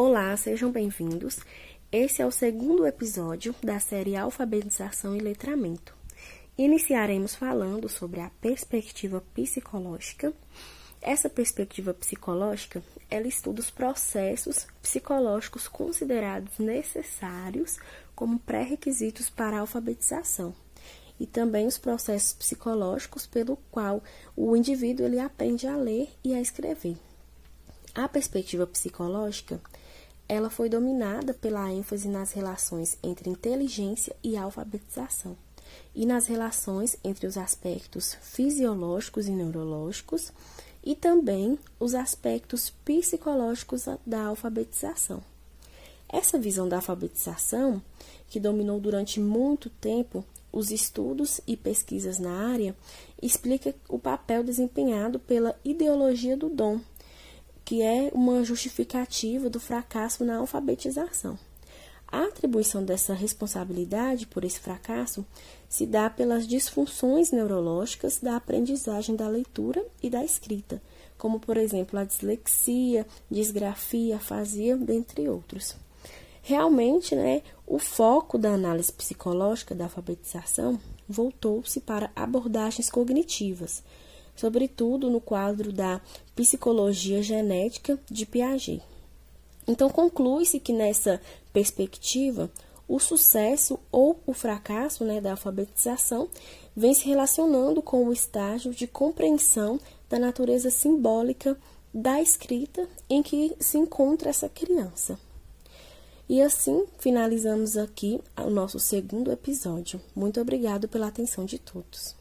Olá, sejam bem-vindos. Esse é o segundo episódio da série Alfabetização e Letramento. Iniciaremos falando sobre a perspectiva psicológica. Essa perspectiva psicológica, ela estuda os processos psicológicos considerados necessários como pré-requisitos para a alfabetização e também os processos psicológicos pelo qual o indivíduo ele aprende a ler e a escrever. A perspectiva psicológica ela foi dominada pela ênfase nas relações entre inteligência e alfabetização, e nas relações entre os aspectos fisiológicos e neurológicos, e também os aspectos psicológicos da alfabetização. Essa visão da alfabetização, que dominou durante muito tempo os estudos e pesquisas na área, explica o papel desempenhado pela ideologia do dom que é uma justificativa do fracasso na alfabetização. A atribuição dessa responsabilidade por esse fracasso se dá pelas disfunções neurológicas da aprendizagem da leitura e da escrita, como, por exemplo, a dislexia, disgrafia, afasia, dentre outros. Realmente, né, o foco da análise psicológica da alfabetização voltou-se para abordagens cognitivas, sobretudo no quadro da psicologia genética de Piaget. Então, conclui-se que nessa perspectiva, o sucesso ou o fracasso né, da alfabetização vem se relacionando com o estágio de compreensão da natureza simbólica da escrita em que se encontra essa criança. E assim finalizamos aqui o nosso segundo episódio. Muito obrigado pela atenção de todos.